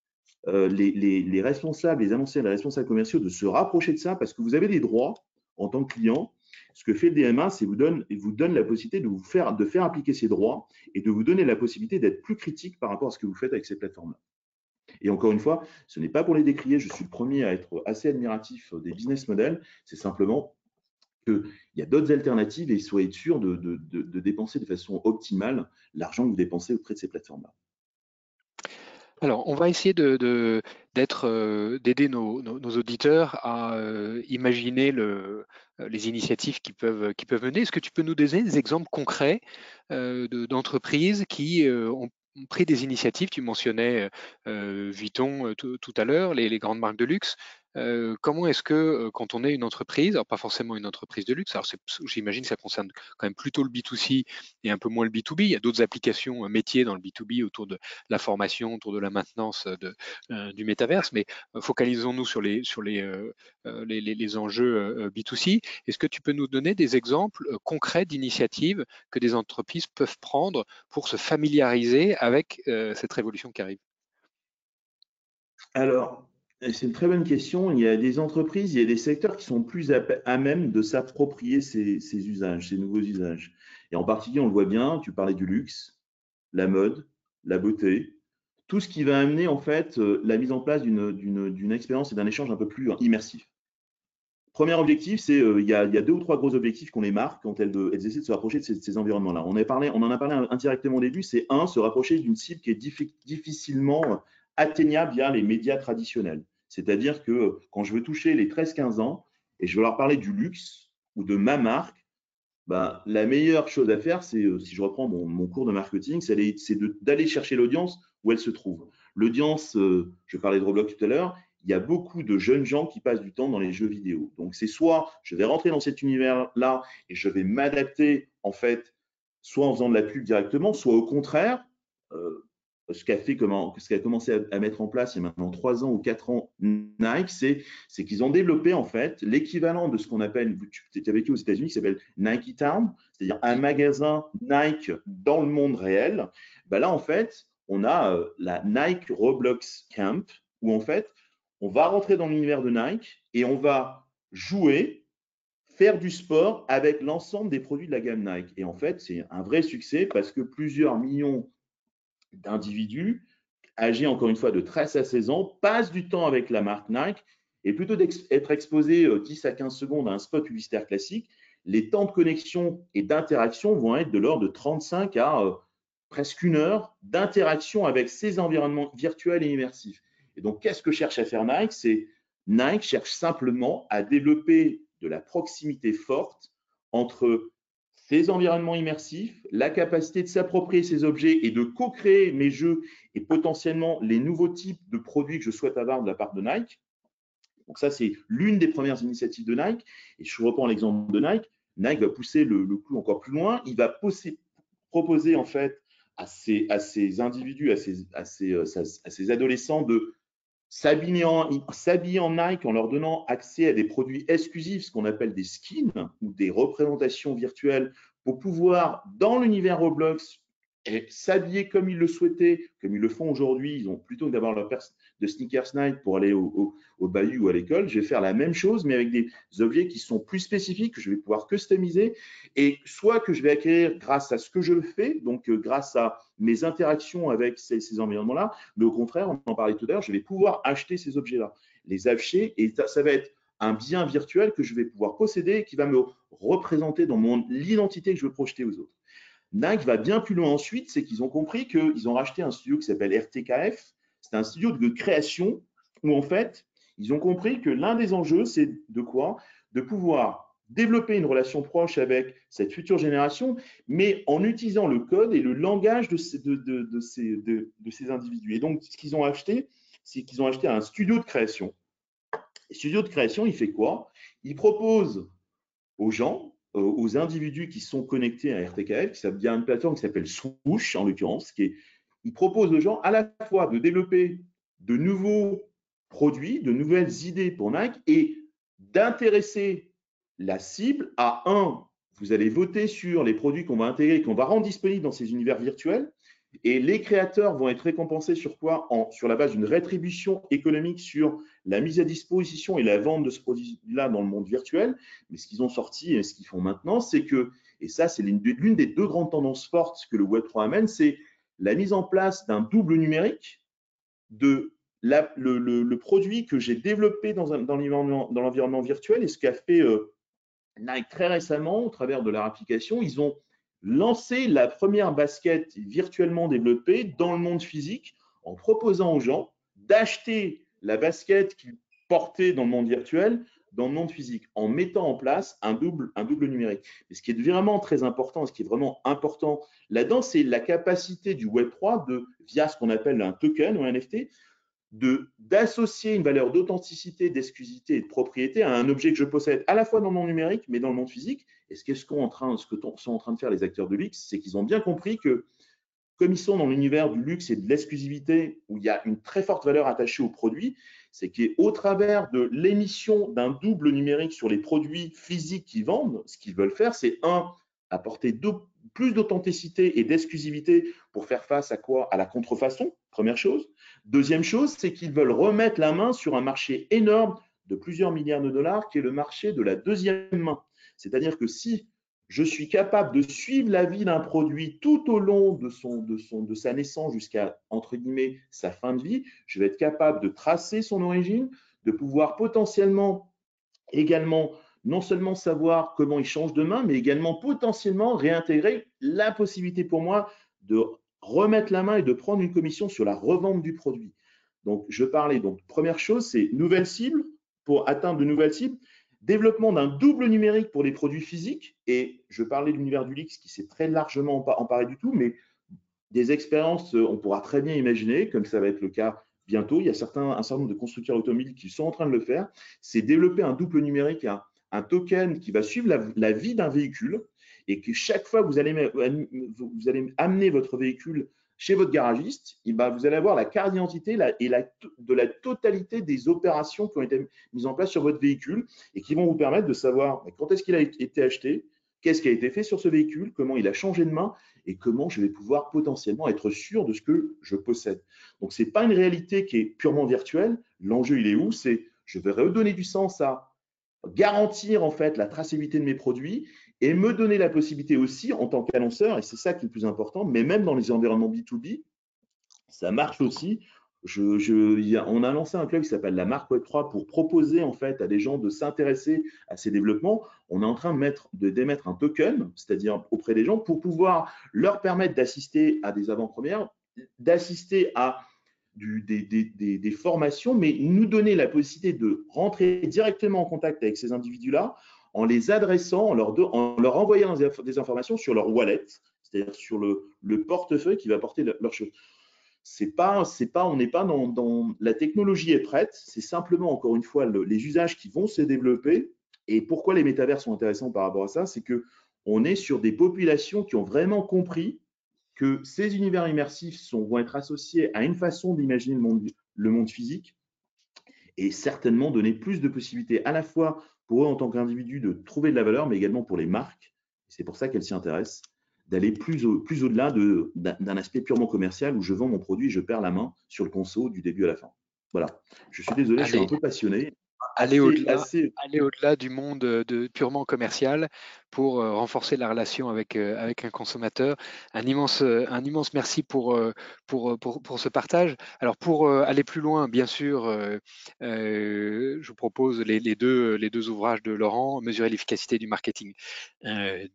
euh, les, responsables, les annonceurs, les responsables commerciaux de se rapprocher de ça parce que vous avez des droits en tant que client. Ce que fait le DMA, c'est vous donne, vous donne la possibilité de vous faire, de faire appliquer ces droits et de vous donner la possibilité d'être plus critique par rapport à ce que vous faites avec ces plateformes-là. Et encore une fois, ce n'est pas pour les décrier, je suis le premier à être assez admiratif des business models, c'est simplement qu'il y a d'autres alternatives et soyez sûr de, de dépenser de façon optimale l'argent que vous dépensez auprès de ces plateformes-là. Alors, on va essayer euh, d'aider nos, auditeurs à euh, imaginer euh, les initiatives qui peuvent, qui peuvent mener. Est-ce que tu peux nous donner des exemples concrets d'entreprises qui ont pris des initiatives? Tu mentionnais Vuitton tout à l'heure, les, grandes marques de luxe. Comment est-ce que quand on est une entreprise, alors pas forcément une entreprise de luxe, alors j'imagine que ça concerne quand même plutôt le B2C et un peu moins le B2B, il y a d'autres applications métiers dans le B2B autour de la formation, autour de la maintenance du métaverse, mais focalisons-nous sur les, sur les, les, enjeux B2C. Est-ce que tu peux nous donner des exemples concrets d'initiatives que des entreprises peuvent prendre pour se familiariser avec cette révolution qui arrive? Alors, c'est une très bonne question. Il y a des entreprises, il y a des secteurs qui sont plus à, même de s'approprier ces, usages, ces nouveaux usages. Et en particulier, on le voit bien, tu parlais du luxe, la mode, la beauté, tout ce qui va amener en fait euh, la mise en place d'une expérience et d'un échange un peu plus immersif. Premier objectif, c'est euh, il y, a deux ou trois gros objectifs qu'on les marque quand elles, essaient de se rapprocher de ces, environnements-là. On, on en a parlé indirectement au début, c'est un, se rapprocher d'une cible qui est difficilement atteignable via les médias traditionnels. C'est-à-dire que quand je veux toucher les 13-15 ans et je veux leur parler du luxe ou de ma marque, bah, la meilleure chose à faire, c'est, euh, si je reprends mon, cours de marketing, c'est d'aller chercher l'audience où elle se trouve. L'audience, euh, je parlais de Roblox tout à l'heure, il y a beaucoup de jeunes gens qui passent du temps dans les jeux vidéo. Donc, c'est soit je vais rentrer dans cet univers-là et je vais m'adapter, en fait, soit en faisant de la pub directement, soit au contraire, euh, ce qu'a fait ce qu'a commencé à, mettre en place il y a maintenant trois ans ou quatre ans Nike, c'est, qu'ils ont développé en fait l'équivalent de ce qu'on appelle, tu avec eux aux États-Unis, qui s'appelle Nike Town, c'est-à-dire un magasin Nike dans le monde réel. Ben là, en fait, on a euh, la Nike Roblox Camp, où en fait, on va rentrer dans l'univers de Nike et on va jouer, faire du sport avec l'ensemble des produits de la gamme Nike. Et en fait, c'est un vrai succès parce que plusieurs millions d'individus âgés encore une fois de 13 à 16 ans passent du temps avec la marque Nike et plutôt d'être exposés 10 euh, à 15 secondes à un spot publicitaire classique, les temps de connexion et d'interaction vont être de l'ordre de 35 à euh, presque une heure d'interaction avec ces environnements virtuels et immersifs. Et donc, qu'est-ce que cherche à faire Nike? C'est Nike cherche simplement à développer de la proximité forte entre ces environnements immersifs, la capacité de s'approprier ces objets et de co-créer mes jeux et potentiellement les nouveaux types de produits que je souhaite avoir de la part de Nike. Donc ça, c'est l'une des premières initiatives de Nike. Et je reprends l'exemple de Nike. Nike va pousser le, le coup encore plus loin. Il va proposer en fait à ces, individus, à ces, euh, à ces adolescents de s'habiller en, en, Nike en leur donnant accès à des produits exclusifs, ce qu'on appelle des skins ou des représentations virtuelles, pour pouvoir, dans l'univers Roblox, s'habiller comme ils le souhaitaient, comme ils le font aujourd'hui. Ils ont plutôt que d'avoir leur paire de sneakers Nike pour aller au, au, bahut ou à l'école, je vais faire la même chose, mais avec des objets qui sont plus spécifiques, que je vais pouvoir customiser, et soit que je vais acquérir grâce à ce que je fais, donc euh, grâce à mes interactions avec ces, ces environnements-là, mais au contraire, on en parlait tout à l'heure, je vais pouvoir acheter ces objets-là, les acheter, et ça, ça va être un bien virtuel que je vais pouvoir posséder, qui va me représenter dans mon l'identité que je veux projeter aux autres. Nike va bien plus loin ensuite, c'est qu'ils ont compris qu'ils ont racheté un studio qui s'appelle RTKF. C'est un studio de création où en fait, ils ont compris que l'un des enjeux, c'est de quoi? De pouvoir développer une relation proche avec cette future génération, mais en utilisant le code et le langage de ces, ces, individus. Et donc, ce qu'ils ont acheté, c'est qu'ils ont acheté un studio de création. Le studio de création, il fait quoi? Il propose aux gens aux individus qui sont connectés à RTKF, qui y a une plateforme qui s'appelle Swoosh, en l'occurrence, qui est, il propose aux gens à la fois de développer de nouveaux produits, de nouvelles idées pour Nike et d'intéresser la cible à un, vous allez voter sur les produits qu'on va intégrer, qu'on va rendre disponibles dans ces univers virtuels, et les créateurs vont être récompensés sur quoi? Sur la base d'une rétribution économique sur la mise à disposition et la vente de ce produit-là dans le monde virtuel. Mais ce qu'ils ont sorti et ce qu'ils font maintenant, c'est que, et ça c'est l'une des deux grandes tendances fortes que le Web3 amène, c'est la mise en place d'un double numérique de le, produit que j'ai développé dans, dans l'environnement virtuel et ce qu'a fait euh, Nike très récemment au travers de leur application, ils ont lancer la première basket virtuellement développée dans le monde physique en proposant aux gens d'acheter la basket qu'ils portaient dans le monde virtuel dans le monde physique, en mettant en place un double, un double numérique. Et ce qui est vraiment très important, ce qui est vraiment important là-dedans, c'est la capacité du Web3 de, via ce qu'on appelle un token ou un NFT, d'associer une valeur d'authenticité, d'exclusivité et de propriété à un objet que je possède à la fois dans le monde numérique, mais dans le monde physique. Et ce qu'est-ce qu'on en train, ce que sont en train de faire les acteurs de luxe, c'est qu'ils ont bien compris que comme ils sont dans l'univers du luxe et de l'exclusivité, où il y a une très forte valeur attachée aux produits, c'est qu'au travers de l'émission d'un double numérique sur les produits physiques qu'ils vendent, ce qu'ils veulent faire, c'est un, apporter plus d'authenticité et d'exclusivité pour faire face à quoi? À la contrefaçon, première chose. Deuxième chose, c'est qu'ils veulent remettre la main sur un marché énorme de plusieurs milliards de dollars, qui est le marché de la deuxième main. C'est-à-dire que si je suis capable de suivre la vie d'un produit tout au long de, son, de, son, de sa naissance jusqu'à, entre guillemets, sa fin de vie, je vais être capable de tracer son origine, de pouvoir potentiellement également non seulement savoir comment il change demain, mais également potentiellement réintégrer la possibilité pour moi de remettre la main et de prendre une commission sur la revente du produit. Donc, je parlais, donc, première chose, c'est nouvelle cible pour atteindre de nouvelles cibles, développement d'un double numérique pour les produits physiques, et je parlais de l'univers du Lix qui s'est très largement emparé du tout, mais des expériences, euh, on pourra très bien imaginer, comme ça va être le cas bientôt, il y a certains, un certain nombre de constructeurs automobiles qui sont en train de le faire, c'est développer un double numérique, un, token qui va suivre la, vie d'un véhicule et que chaque fois que vous allez, vous allez amener votre véhicule chez votre garagiste, vous allez avoir la carte d'identité et la, de la totalité des opérations qui ont été mises en place sur votre véhicule et qui vont vous permettre de savoir quand est-ce qu'il a été acheté, qu'est-ce qui a été fait sur ce véhicule, comment il a changé de main et comment je vais pouvoir potentiellement être sûr de ce que je possède. Donc, ce n'est pas une réalité qui est purement virtuelle. L'enjeu, il est où? C'est je vais redonner du sens à garantir en fait la traçabilité de mes produits et me donner la possibilité aussi en tant qu'annonceur, et c'est ça qui est le plus important, mais même dans les environnements B2B, ça marche aussi. On a lancé un club qui s'appelle la marque Web3 pour proposer en fait à des gens de s'intéresser à ces développements. On est en train de démettre un token, c'est-à-dire auprès des gens, pour pouvoir leur permettre d'assister à des avant-premières, d'assister à des, formations, mais nous donner la possibilité de rentrer directement en contact avec ces individus-là en les adressant, en leur, en leur envoyant des informations sur leur wallet, c'est-à-dire sur le, portefeuille qui va porter leurs choses. C'est pas, c'est pas, on n'est pas dans, la technologie est prête, c'est simplement encore une fois les usages qui vont se développer. Et pourquoi les métavers sont intéressants par rapport à ça, c'est que on est sur des populations qui ont vraiment compris que ces univers immersifs vont être associés à une façon d'imaginer le monde physique et certainement donner plus de possibilités à la fois pour eux en tant qu'individus de trouver de la valeur, mais également pour les marques. C'est pour ça qu'elles s'y intéressent, d'aller plus, au, plus au-delà d'un aspect purement commercial où je vends mon produit et je perds la main sur le conso du début à la fin. Voilà. Je suis désolé, je suis un peu passionné. Aller au-delà, au-delà du monde de, purement commercial pour euh, renforcer la relation avec, euh, avec un consommateur. Un immense, euh, un immense merci pour, pour, pour, ce partage. Alors pour aller plus loin, bien sûr, je vous propose les, deux, les deux ouvrages de Laurent, Mesurer l'efficacité du marketing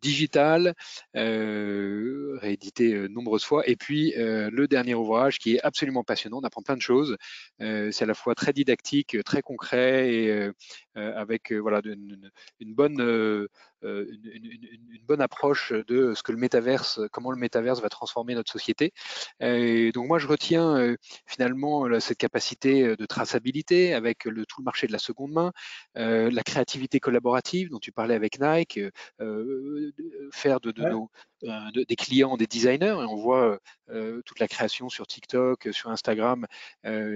digital, réédité nombreuses fois, et puis le dernier ouvrage qui est absolument passionnant, on apprend plein de choses. C'est à la fois très didactique, très concret et avec voilà, une, une bonne euh, une, bonne approche de ce que le métaverse, comment le métaverse va transformer notre société. Et donc moi, je retiens euh, finalement cette capacité de traçabilité avec le, tout le marché de la seconde main, euh, la créativité collaborative dont tu parlais avec Nike, faire de, nos, des clients des designers. Et on voit toute la création sur TikTok, sur Instagram,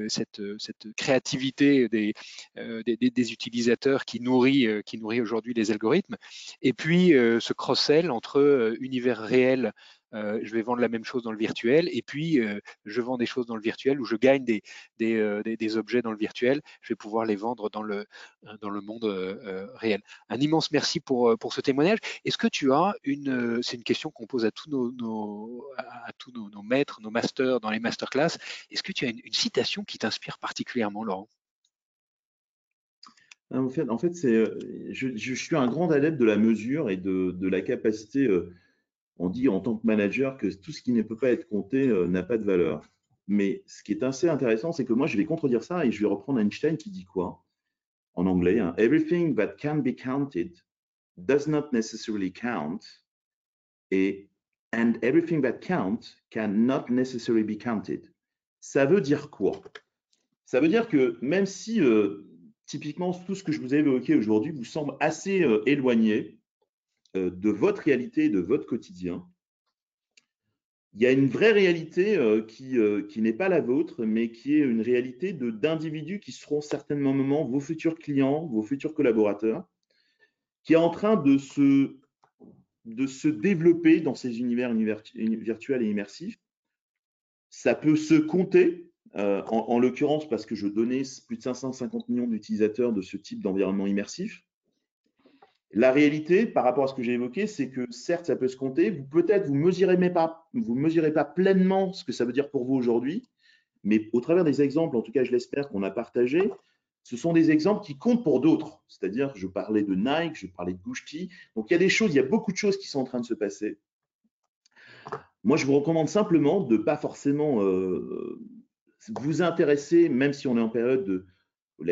cette, cette, créativité des, des, des, utilisateurs qui nourrit, qui nourrit aujourd'hui les algorithmes. Et puis, euh, ce cross-sell entre euh, univers réel, euh, je vais vendre la même chose dans le virtuel, et puis je vends des choses dans le virtuel ou je gagne des, objets dans le virtuel, je vais pouvoir les vendre dans le, monde réel. Un immense merci pour, ce témoignage. Est-ce que tu as une, c'est une question qu'on pose à tous nos, à tous nos, maîtres, nos masters dans les masterclass, est-ce que tu as une citation qui t'inspire particulièrement, Laurent? En fait, en fait euh, je, suis un grand adepte de la mesure et de, la capacité. Euh, on dit en tant que manager que tout ce qui ne peut pas être compté euh, n'a pas de valeur. Mais ce qui est assez intéressant, c'est que moi, je vais contredire ça et je vais reprendre Einstein qui dit quoi? En anglais hein, Everything that can be counted does not necessarily count. Et and everything that counts cannot necessarily be counted. Ça veut dire quoi? Ça veut dire que même si typiquement, tout ce que je vous ai évoqué aujourd'hui vous semble assez euh, éloigné euh, de votre réalité, de votre quotidien. Il y a une vraie réalité euh, qui, qui n'est pas la vôtre, mais qui est une réalité d'individus qui seront certainement vos futurs clients, vos futurs collaborateurs, qui est en train de se, de se développer dans ces univers virtuels et immersifs. Ça peut se compter euh, en, l'occurrence, parce que je donnais plus de 550 millions d'utilisateurs de ce type d'environnement immersif. La réalité, par rapport à ce que j'ai évoqué, c'est que certes, ça peut se compter. Vous peut-être vous mesurez pas, vous mesurez pas pleinement ce que ça veut dire pour vous aujourd'hui, mais au travers des exemples, en tout cas, je l'espère qu'on a partagé, ce sont des exemples qui comptent pour d'autres. C'est-à-dire, je parlais de Nike, je parlais de Gucci. Donc, il y a des choses, il y a beaucoup de choses qui sont en train de se passer. Moi, je vous recommande simplement de pas forcément euh, vous intéresser, même si on est en période de,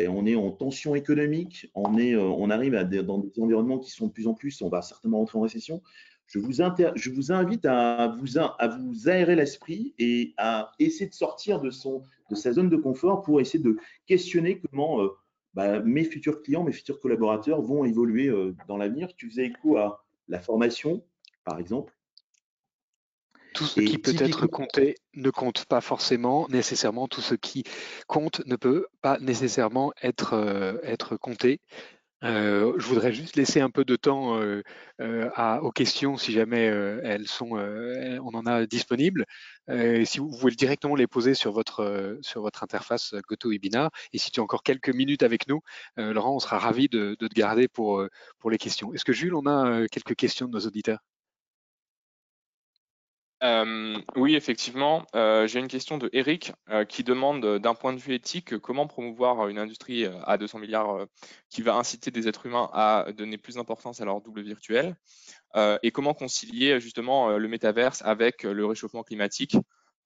on est en tension économique, on, est, euh, on arrive dans des environnements qui sont de plus en plus, on va certainement rentrer en récession. Je vous, je vous invite à vous, à vous aérer l'esprit et à essayer de sortir de, son, de sa zone de confort pour essayer de questionner comment euh, bah, mes futurs clients, mes futurs collaborateurs vont évoluer euh, dans l'avenir. Tu faisais écho à la formation, par exemple. Tout ce qui peut être compté ne compte pas forcément nécessairement. Tout ce qui compte ne peut pas nécessairement être, euh, être compté. Euh, je voudrais juste laisser un peu de temps euh, à, aux questions si jamais elles sont, on en a disponibles. si vous, voulez directement les poser sur votre sur votre interface GoToWebinar. Et si tu as encore quelques minutes avec nous, Laurent, on sera ravi de, de te garder pour pour les questions. Est-ce que Jules, on a quelques questions de nos auditeurs? Euh, oui, effectivement. Euh, j'ai une question de Eric euh, qui demande d'un point de vue éthique comment promouvoir une industrie à 200 milliards qui va inciter des êtres humains à donner plus d'importance à leur double virtuel et comment concilier justement le métaverse avec le réchauffement climatique.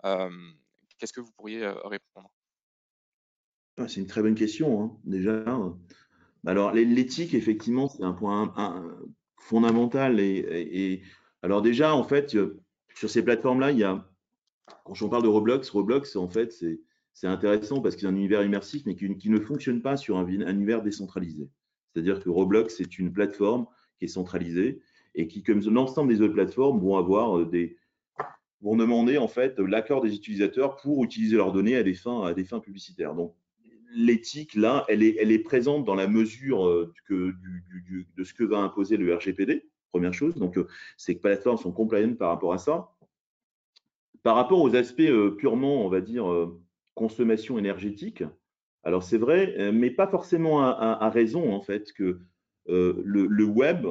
Qu'est-ce que vous pourriez répondre? Ah, C'est une très bonne question hein, déjà. Alors l'éthique, effectivement, c'est un point fondamental et alors déjà, en fait, sur ces plateformes-là, il y a, quand on parle de Roblox, Roblox, en fait, c'est intéressant parce qu'il y a un univers immersif, mais qui, ne fonctionne pas sur un, univers décentralisé. C'est-à-dire que Roblox, c'est une plateforme qui est centralisée et qui, comme l'ensemble des autres plateformes, vont avoir euh, des, vont demander en fait l'accord des utilisateurs pour utiliser leurs données à des fins, publicitaires. Donc, l'éthique, là, elle est, elle est présente dans la mesure euh, de ce que va imposer le RGPD, première chose. Donc, euh, ces plateformes sont compliant par rapport à ça. Par rapport aux aspects euh, purement, on va dire, euh, consommation énergétique, alors c'est vrai, mais pas forcément à, raison, en fait, que le, web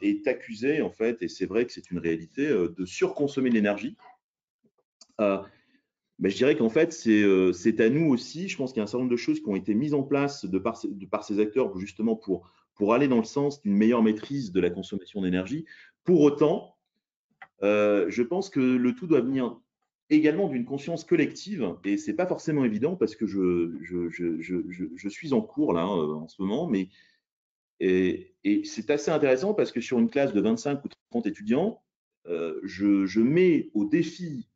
est accusé, en fait, et c'est vrai que c'est une réalité, de surconsommer l'énergie. mais je dirais qu'en fait, c'est à nous aussi, je pense qu'il y a un certain nombre de choses qui ont été mises en place de de par ces acteurs justement pour pour aller dans le sens d'une meilleure maîtrise de la consommation d'énergie. Pour autant, euh, je pense que le tout doit venir également d'une conscience collective, et ce n'est pas forcément évident parce que je, je, suis en cours là euh, en ce moment, mais et, c'est assez intéressant parce que sur une classe de 25 ou 30 étudiants, euh, je, mets au défi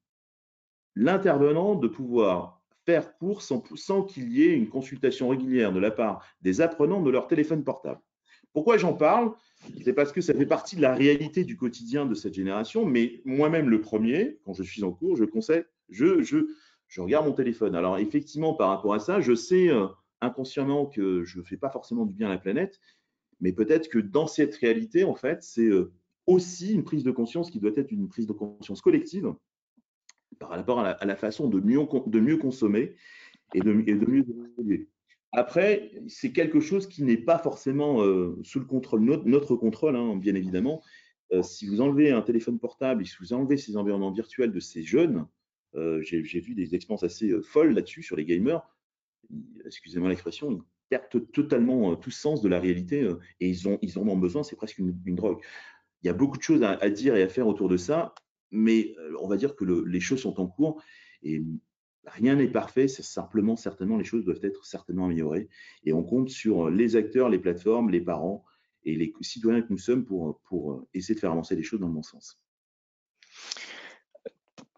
l'intervenant de pouvoir faire cours sans, sans qu'il y ait une consultation régulière de la part des apprenants de leur téléphone portable. Pourquoi j'en parle? C'est parce que ça fait partie de la réalité du quotidien de cette génération, mais moi-même le premier, quand je suis en cours, je conseille, je, je, je regarde mon téléphone. Alors effectivement, par rapport à ça, je sais euh, inconsciemment que je ne fais pas forcément du bien à la planète, mais peut-être que dans cette réalité, en fait, c'est euh, aussi une prise de conscience qui doit être une prise de conscience collective par rapport à la, façon de mieux, de mieux consommer et de, et de mieux évoluer. Après, c'est quelque chose qui n'est pas forcément euh, sous le contrôle, notre, contrôle, hein, bien évidemment. Euh, si vous enlevez un téléphone portable si vous enlevez ces environnements virtuels de ces jeunes, euh, j'ai vu des expériences assez folles là-dessus sur les gamers. Excusez-moi l'expression, ils perdent totalement tout sens de la réalité et ils, ont, ils en ont besoin, c'est presque une, drogue. Il y a beaucoup de choses à, dire et à faire autour de ça, mais on va dire que les choses sont en cours. Et Rien n'est parfait, c'est simplement, certainement, les choses doivent être certainement améliorées. Et on compte sur les acteurs, les plateformes, les parents et les citoyens que nous sommes pour, pour essayer de faire avancer les choses dans le bon sens.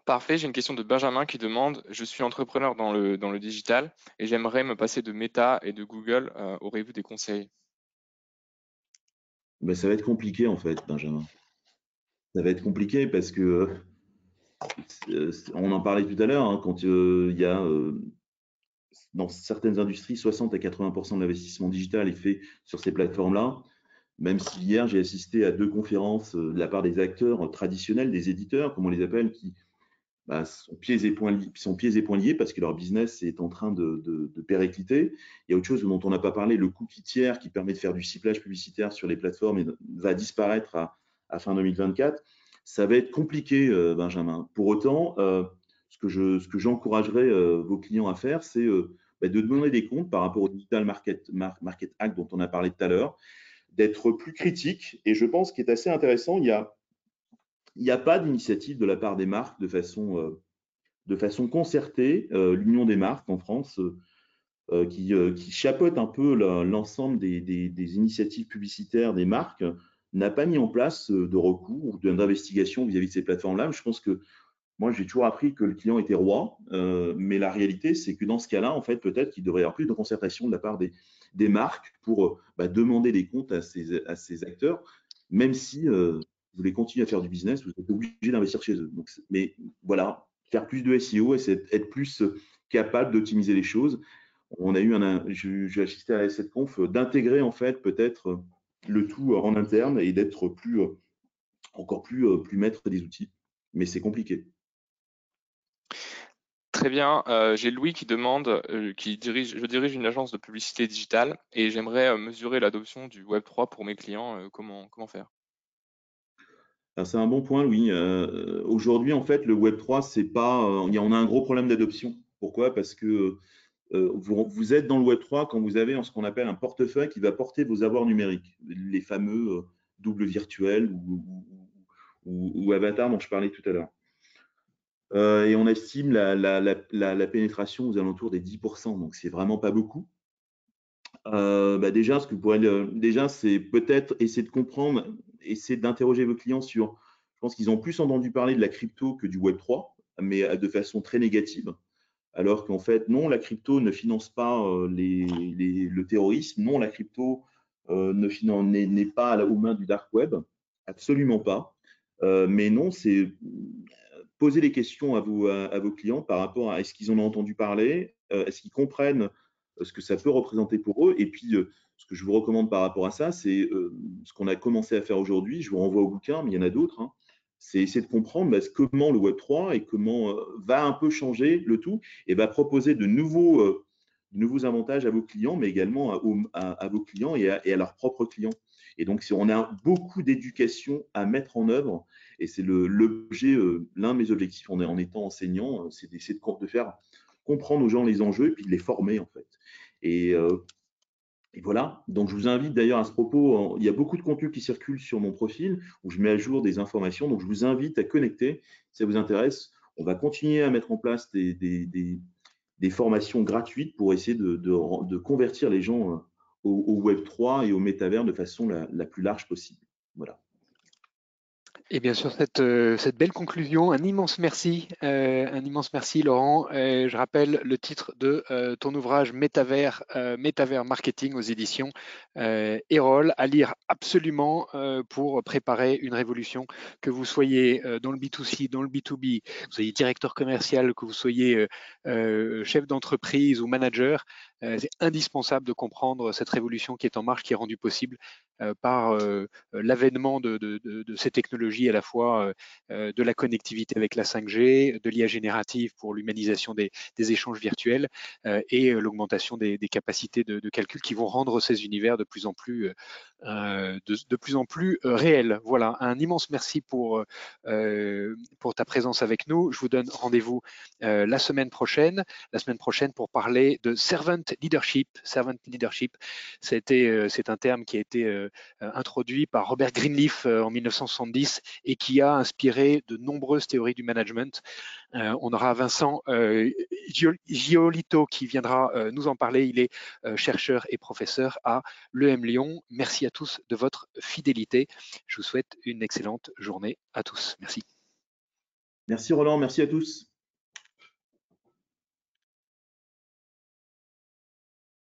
Parfait, j'ai une question de Benjamin qui demande Je suis entrepreneur dans le, dans le digital et j'aimerais me passer de Meta et de Google. Euh, aurez-vous des conseils? Ben, Ça va être compliqué en fait, Benjamin. Ça va être compliqué parce que euh, on en parlait tout à l'heure, hein, quand euh, il y a euh, dans certaines industries, 60 à 80 de l'investissement digital est fait sur ces plateformes-là. Même si hier, j'ai assisté à deux conférences de la part des acteurs traditionnels, des éditeurs, comme on les appelle, qui bah, sont, pieds et poings liés, sont pieds et poings liés parce que leur business est en train de, de, péricliter. Il y a autre chose dont on n'a pas parlé, le cookie tiers qui permet de faire du ciblage publicitaire sur les plateformes va disparaître à fin 2024 ça va être compliqué, euh, Benjamin. Pour autant, euh, ce que j'encouragerais euh, vos clients à faire, c'est bah, de demander des comptes par rapport au Digital Market, Market Act dont on a parlé tout à l'heure, d'être plus critique. Et je pense qu'il est assez intéressant, il n'y a, pas d'initiative de la part des marques de façon, concertée. L'Union des marques en France, qui, chapeaute un peu l'ensemble des, initiatives publicitaires des marques, n'a pas mis en place de recours ou d'investigation vis-à-vis de ces plateformes-là. Je pense que moi, j'ai toujours appris que le client était roi, euh, mais la réalité, c'est que dans ce cas-là, en fait, peut-être qu'il devrait y avoir plus de concertation de la part des, marques pour euh, bah, demander des comptes à ces, à ces acteurs, même si euh, vous voulez continuer à faire du business, vous êtes obligé d'investir chez eux. Donc, mais voilà, faire plus de SEO et être plus capable d'optimiser les choses. On a eu un, j'ai assisté à cette conf, d'intégrer en fait peut-être le tout en interne et d'être plus, encore plus, plus maître des outils. Mais c'est compliqué. Très bien. Euh, j'ai Louis qui demande, euh, qui dirige, je dirige une agence de publicité digitale et j'aimerais euh, mesurer l'adoption du Web3 pour mes clients. comment, comment faire? C'est un bon point, Louis. Aujourd'hui, en fait, le Web3, c'est pas, on a un gros problème d'adoption. Pourquoi? Parce que vous, êtes dans le Web3 quand vous avez ce qu'on appelle un portefeuille qui va porter vos avoirs numériques, les fameux doubles virtuels ou, avatars dont je parlais tout à l'heure. Euh, et on estime la, pénétration aux alentours des 10%, donc c'est vraiment pas beaucoup. Euh, bah déjà, ce que vous déjà, c'est peut-être essayer de comprendre, essayer d'interroger vos clients sur. Je pense qu'ils ont plus entendu parler de la crypto que du Web 3, mais de façon très négative. Alors qu'en fait, non, la crypto ne finance pas euh, le terrorisme, non, la crypto n'est pas aux mains du dark web, absolument pas. mais non, c'est poser les questions à, vos clients par rapport à est-ce qu'ils en ont entendu parler, euh, est-ce qu'ils comprennent euh, ce que ça peut représenter pour eux. Et puis, euh, ce que je vous recommande par rapport à ça, c'est ce qu'on a commencé à faire aujourd'hui. Je vous renvoie au bouquin, mais il y en a d'autres. Hein. C'est essayer de comprendre bah, comment le Web 3 et comment va un peu changer le tout et va proposer de nouveaux, nouveaux avantages à vos clients, mais également à, vos clients et à, leurs propres clients. Et donc, on a beaucoup d'éducation à mettre en œuvre et c'est l'objet, euh, l'un de mes objectifs en, en étant enseignant, euh, c'est d'essayer de, de, faire comprendre aux gens les enjeux et puis de les former en fait. Et, euh, et voilà, donc je vous invite d'ailleurs à ce propos, il y a beaucoup de contenu qui circule sur mon profil où je mets à jour des informations, donc je vous invite à connecter si ça vous intéresse. On va continuer à mettre en place des, formations gratuites pour essayer de, convertir les gens au, au, Web 3 et au métavers de façon la, la plus large possible. Voilà. Et bien sûr, cette, euh, cette belle conclusion, un immense merci, euh, un immense merci Laurent. Euh, je rappelle le titre de ton ouvrage Métavers, Métavers Marketing aux éditions Erol, à lire absolument pour préparer une révolution, que vous soyez dans le B2C, dans le B2B, que vous soyez directeur commercial, que vous soyez chef d'entreprise ou manager. C'est indispensable de comprendre cette révolution qui est en marche, qui est rendue possible par l'avènement de, de, de, ces technologies à la fois de la connectivité avec la 5G, de l'IA générative pour l'humanisation des, échanges virtuels et l'augmentation des, capacités de, calcul qui vont rendre ces univers de plus en plus, de, plus, en plus réels. Voilà, un immense merci pour, pour ta présence avec nous. Je vous donne rendez-vous la semaine prochaine, la semaine prochaine pour parler de servant leadership. Servant leadership, c'est un terme qui a été euh, introduit par Robert Greenleaf euh, en 1970 et qui a inspiré de nombreuses théories du management. Euh, on aura Vincent Giolito qui viendra nous en parler. Il est chercheur et professeur à l'EM Lyon. Merci à tous de votre fidélité. Je vous souhaite une excellente journée à tous. Merci. Merci Roland, merci à tous.